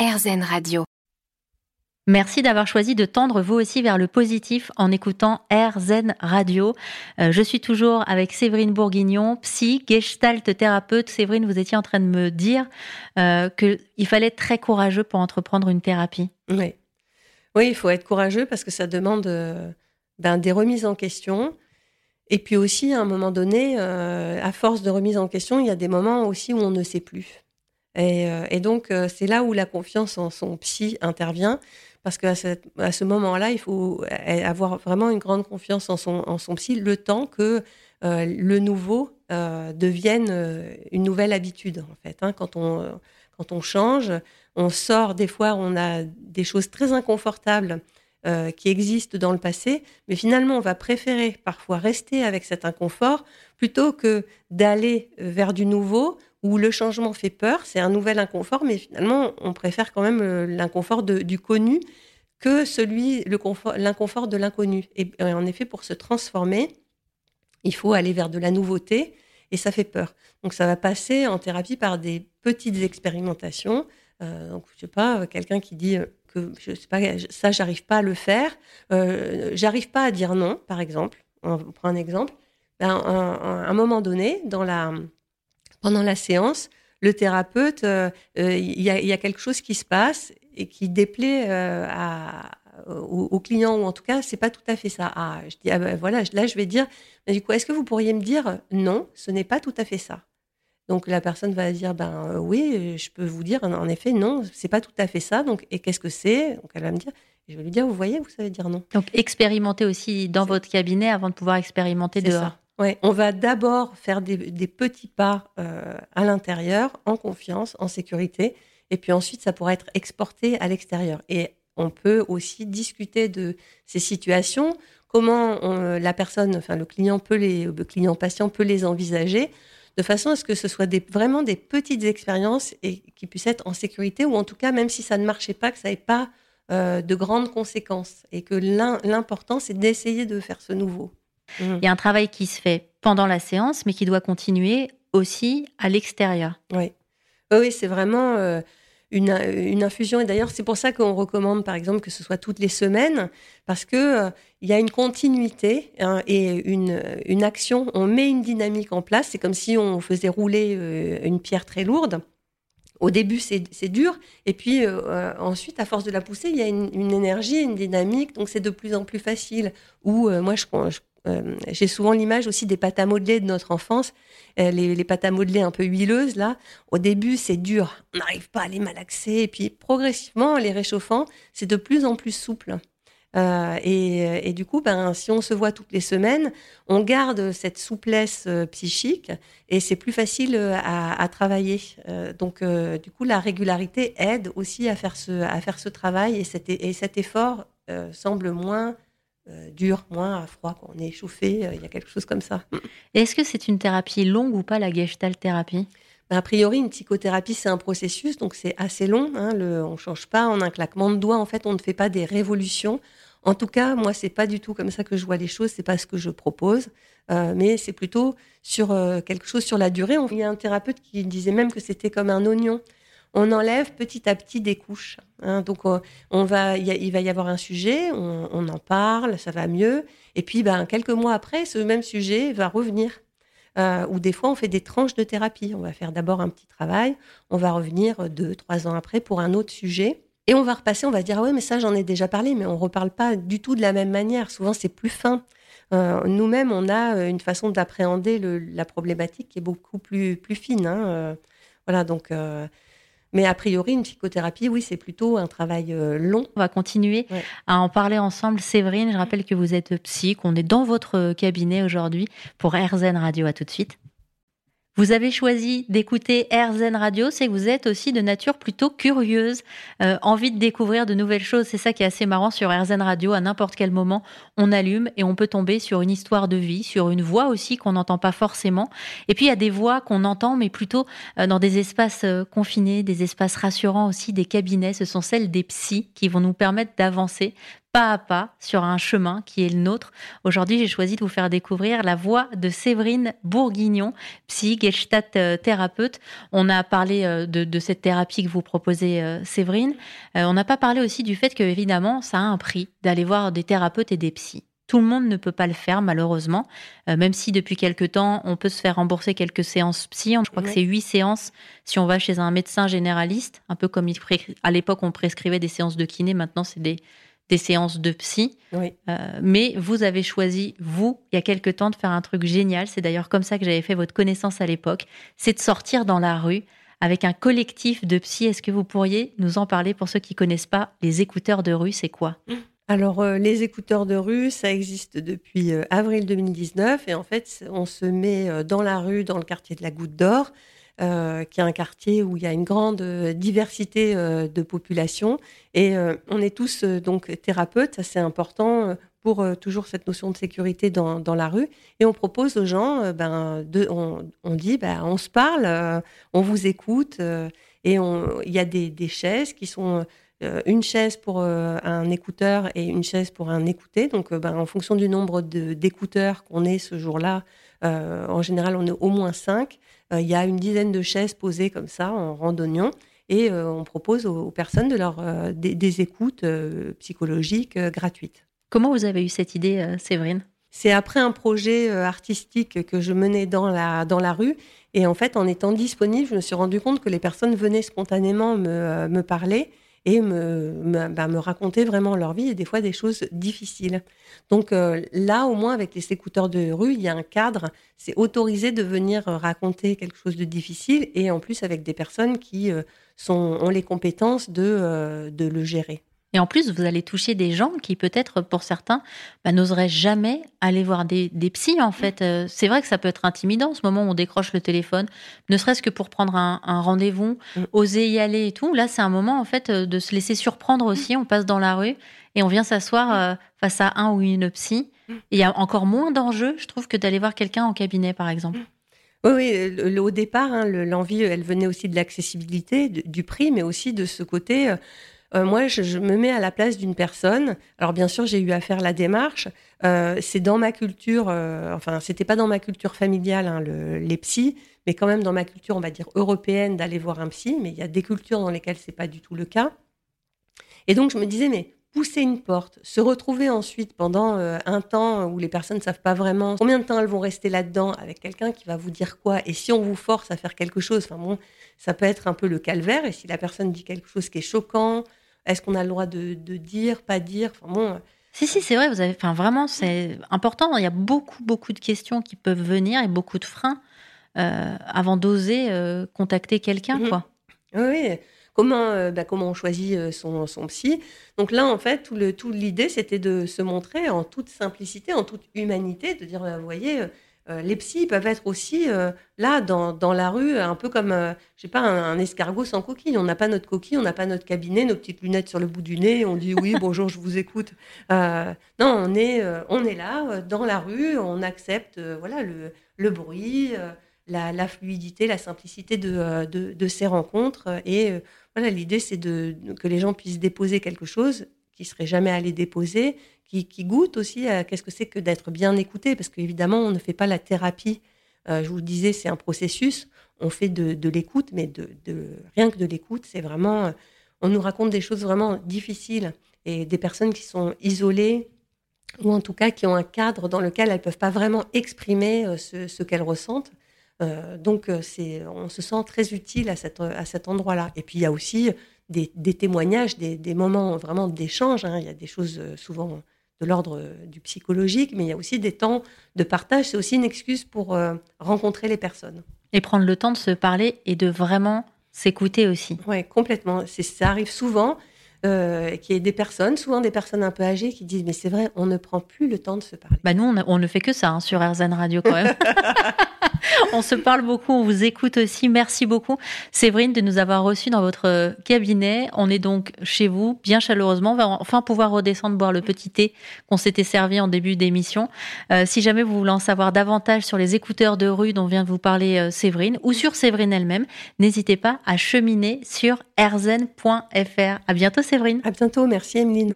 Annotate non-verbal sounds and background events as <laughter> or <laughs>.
RZN Radio. Merci d'avoir choisi de tendre vous aussi vers le positif en écoutant RZN Radio. Euh, je suis toujours avec Séverine Bourguignon, psy, gestalt thérapeute. Séverine, vous étiez en train de me dire euh, qu'il fallait être très courageux pour entreprendre une thérapie. Oui. Oui, il faut être courageux parce que ça demande euh, ben, des remises en question. Et puis aussi, à un moment donné, euh, à force de remise en question, il y a des moments aussi où on ne sait plus. Et, euh, et donc, euh, c'est là où la confiance en son psy intervient, parce qu'à à ce moment-là, il faut avoir vraiment une grande confiance en son, en son psy, le temps que euh, le nouveau euh, devienne euh, une nouvelle habitude, en fait. Hein. Quand, on, quand on change, on sort, des fois, on a des choses très inconfortables euh, qui existent dans le passé, mais finalement, on va préférer parfois rester avec cet inconfort plutôt que d'aller vers du nouveau où le changement fait peur, c'est un nouvel inconfort, mais finalement, on préfère quand même euh, l'inconfort du connu que celui, l'inconfort de l'inconnu. Et, en effet, pour se transformer, il faut aller vers de la nouveauté, et ça fait peur. Donc, ça va passer en thérapie par des petites expérimentations. Euh, donc, je sais pas, quelqu'un qui dit euh, que je sais pas, ça, j'arrive pas à le faire, j'arrive pas à dire non, par exemple. On prend un exemple. Ben, à un moment donné, dans la pendant la séance, le thérapeute, euh, euh, il y, a, y, a, quelque chose qui se passe et qui déplaît euh, à, au, au, client, ou en tout cas, c'est pas tout à fait ça. Ah, je dis, ah ben voilà, là, je vais dire, du coup, est-ce que vous pourriez me dire non, ce n'est pas tout à fait ça donc la personne va dire ben oui, je peux vous dire en effet non, c'est pas tout à fait ça. Donc et qu'est-ce que c'est? Donc elle va me dire, je vais lui dire vous voyez, vous savez dire non. Donc expérimenter aussi dans votre cabinet avant de pouvoir expérimenter dehors. Ça. Ouais, on va d'abord faire des, petits pas euh, à l'intérieur, en confiance, en sécurité, et puis ensuite ça pourra être exporté à l'extérieur. Et on peut aussi discuter de ces situations, comment la personne, enfin le client peut le client patient peut les envisager, de façon à ce que ce soit vraiment des petites expériences et qui puissent être en sécurité, ou en tout cas même si ça ne marchait pas, que ça n'ait pas euh, de grandes conséquences, et que l'important c'est d'essayer de faire ce nouveau. Mmh. Il y a un travail qui se fait pendant la séance, mais qui doit continuer aussi à l'extérieur. Oui, oui, c'est vraiment euh, une, une, infusion. Et d'ailleurs, c'est pour ça qu'on recommande, par exemple, que ce soit toutes les semaines, parce que euh, il y a une continuité hein, et une, une action. On met une dynamique en place. C'est comme si on faisait rouler euh, une pierre très lourde. Au début, c'est dur, et puis euh, ensuite, à force de la pousser, il y a une, une énergie, une dynamique, donc c'est de plus en plus facile. Ou euh, moi, je, je euh, j'ai souvent l'image aussi des pâtes à modeler de notre enfance, euh, les, pâtes à modeler un peu huileuses là. Au début, c'est dur, on n'arrive pas à les malaxer, et puis progressivement, les réchauffant, c'est de plus en plus souple. Euh, et, du coup, ben, si on se voit toutes les semaines, on garde cette souplesse psychique et c'est plus facile à, travailler. Donc, du coup, la régularité aide aussi à faire ce, à faire ce travail et cet, et cet effort semble moins dur, moins à froid, quand on est échauffé, euh, il y a quelque chose comme ça. Est-ce que c'est une thérapie longue ou pas la gestalt thérapie? Ben, A priori, une psychothérapie, c'est un processus, donc c'est assez long. Hein, le, on ne change pas en un claquement de doigts, en fait, on ne fait pas des révolutions. En tout cas, moi, c'est pas du tout comme ça que je vois les choses, c'est pas ce que je propose, euh, mais c'est plutôt sur euh, quelque chose sur la durée. Il y a un thérapeute qui disait même que c'était comme un oignon on enlève petit à petit des couches. Hein. Donc, on va, il va y avoir un sujet, on, en parle, ça va mieux. Et puis, ben, quelques mois après, ce même sujet va revenir. Euh, ou des fois, on fait des tranches de thérapie. On va faire d'abord un petit travail, on va revenir deux, trois ans après pour un autre sujet. Et on va repasser, on va dire, ah ouais, mais ça, j'en ai déjà parlé, mais on reparle pas du tout de la même manière. Souvent, c'est plus fin. Euh, Nous-mêmes, on a une façon d'appréhender la problématique qui est beaucoup plus, fine. Hein. Euh, voilà, donc euh, mais a priori, une psychothérapie, oui, c'est plutôt un travail euh, long. On va continuer ouais. à en parler ensemble. Séverine, je rappelle que vous êtes psy, qu'on est dans votre cabinet aujourd'hui pour RZN Radio. À tout de suite. Vous avez choisi d'écouter RZN Radio, c'est que vous êtes aussi de nature plutôt curieuse, euh, envie de découvrir de nouvelles choses. C'est ça qui est assez marrant sur RZN Radio. À n'importe quel moment, on allume et on peut tomber sur une histoire de vie, sur une voix aussi qu'on n'entend pas forcément. Et puis il y a des voix qu'on entend, mais plutôt euh, dans des espaces euh, confinés, des espaces rassurants aussi, des cabinets. Ce sont celles des psys qui vont nous permettre d'avancer pas à pas sur un chemin qui est le nôtre. Aujourd'hui, j'ai choisi de vous faire découvrir la voix de Séverine Bourguignon, psy, Gestalt euh, thérapeute. On a parlé euh, de, cette thérapie que vous proposez, euh, Séverine. On n'a pas parlé aussi du fait que, évidemment, ça a un prix d'aller voir des thérapeutes et des psys. Tout le monde ne peut pas le faire, malheureusement, même si depuis quelque temps, on peut se faire rembourser quelques séances psy. Je crois que c'est huit séances si on va chez un médecin généraliste, un peu comme à l'époque on prescrivait des séances de kiné, maintenant c'est des, des séances de psy. Oui. Euh, mais vous avez choisi, vous, il y a quelque temps, de faire un truc génial. C'est d'ailleurs comme ça que j'avais fait votre connaissance à l'époque. C'est de sortir dans la rue avec un collectif de psy. Est-ce que vous pourriez nous en parler pour ceux qui connaissent pas? Les écouteurs de rue, c'est quoi? Alors, euh, les écouteurs de rue, ça existe depuis euh, avril 2019 et en fait, on se met dans la rue, dans le quartier de la Goutte d'Or, euh, qui est un quartier où il y a une grande euh, diversité euh, de population. Et on est tous donc thérapeutes, ça c'est important pour toujours cette notion de sécurité dans, dans, la rue. Et on propose aux gens, ben, on, on, dit, ben, on se parle, on vous écoute. et il y a des, des, chaises qui sont une chaise pour un écouteur et une chaise pour un écouté. Donc, ben, en fonction du nombre d'écouteurs qu'on est ce jour-là, en général, on est au moins cinq. Euh, il y a une dizaine de chaises posées comme ça en randonnant et euh, on propose aux, personnes de leur, euh, des, écoutes psychologiques gratuites. Comment vous avez eu cette idée, Séverine? C'est après un projet artistique que je menais dans la, dans la rue. Et en fait, en étant disponible, je me suis rendu compte que les personnes venaient spontanément me, me parler et bah, me, raconter vraiment leur vie et des fois des choses difficiles. Donc euh, là, au moins avec les écouteurs de rue, il y a un cadre, c'est autorisé de venir raconter quelque chose de difficile et en plus avec des personnes qui euh, ont les compétences de, euh, de le gérer. Et en plus, vous allez toucher des gens qui, peut-être, pour certains, bah, n'oseraient jamais aller voir des, des psys, en fait. Euh, c'est vrai que ça peut être intimidant, ce moment où on décroche le téléphone, ne serait-ce que pour prendre un, rendez-vous, mm. oser y aller et tout. Là, c'est un moment, en fait, euh, de se laisser surprendre aussi. On passe dans la rue et on vient s'asseoir mm. euh, face à un ou une psy. Mm. il y a encore moins d'enjeux, je trouve, que d'aller voir quelqu'un en cabinet, par exemple. Oui, oui au départ, hein, l'envie, elle venait aussi de l'accessibilité, du prix, mais aussi de ce côté... Euh, moi, je, me mets à la place d'une personne. Alors, bien sûr, j'ai eu à faire la démarche. Euh, c'est dans ma culture, euh, enfin, c'était pas dans ma culture familiale, hein, les psys, mais quand même dans ma culture, on va dire européenne, d'aller voir un psy. Mais il y a des cultures dans lesquelles c'est pas du tout le cas. Et donc, je me disais, mais pousser une porte, se retrouver ensuite pendant un temps où les personnes ne savent pas vraiment combien de temps elles vont rester là-dedans avec quelqu'un qui va vous dire quoi, et si on vous force à faire quelque chose, enfin bon, ça peut être un peu le calvaire, et si la personne dit quelque chose qui est choquant, est-ce qu'on a le droit de, dire, pas dire? Enfin bon. Si, si, c'est vrai, vous avez, enfin, vraiment, c'est important. Il y a beaucoup, beaucoup de questions qui peuvent venir et beaucoup de freins euh, avant d'oser euh, contacter quelqu'un, mhm. quoi. Oui, comment, euh, bah, comment on choisit son, son, psy? Donc là, en fait, tout l'idée, tout c'était de se montrer en toute simplicité, en toute humanité, de dire, vous voyez, euh, les psys peuvent être aussi euh, là dans, dans, la rue, un peu comme, euh, je pas, un, escargot sans coquille. On n'a pas notre coquille, on n'a pas notre cabinet, nos petites lunettes sur le bout du nez. On dit oui, bonjour, je vous écoute. non, on est, on est là dans la rue, on accepte voilà le, le bruit, la, la, fluidité, la simplicité de, de, de ces rencontres. Et voilà, l'idée c'est de, que les gens puissent déposer quelque chose qui serait jamais allé déposer qui, qui goûtent aussi à qu'est-ce que c'est que d'être bien écouté, parce qu'évidemment, on ne fait pas la thérapie. Euh, je vous le disais, c'est un processus. On fait de, l'écoute, mais de, rien que de l'écoute, c'est vraiment. Euh, on nous raconte des choses vraiment difficiles et des personnes qui sont isolées ou en tout cas qui ont un cadre dans lequel elles ne peuvent pas vraiment exprimer euh, ce, qu'elles ressentent. Donc, c'est, on se sent très utile à, cette, à cet endroit-là. Et puis, il y a aussi des, témoignages, des, des, moments vraiment d'échange. Hein. Il y a des choses souvent de l'ordre euh, du psychologique, mais il y a aussi des temps de partage. C'est aussi une excuse pour euh, rencontrer les personnes. Et prendre le temps de se parler et de vraiment s'écouter aussi. Oui, complètement. Ça arrive souvent euh, qu'il y ait des personnes, souvent des personnes un peu âgées, qui disent Mais c'est vrai, on ne prend plus le temps de se parler. Bah nous, on, ne fait que ça hein, sur RZN Radio quand même. <laughs> <laughs> on se parle beaucoup, on vous écoute aussi. Merci beaucoup, Séverine, de nous avoir reçus dans votre cabinet. On est donc chez vous, bien chaleureusement. On va enfin pouvoir redescendre boire le petit thé qu'on s'était servi en début d'émission. Euh, si jamais vous voulez en savoir davantage sur les écouteurs de rue dont vient de vous parler euh, Séverine ou sur Séverine elle-même, n'hésitez pas à cheminer sur erzen.fr. À bientôt, Séverine. À bientôt. Merci, Emeline.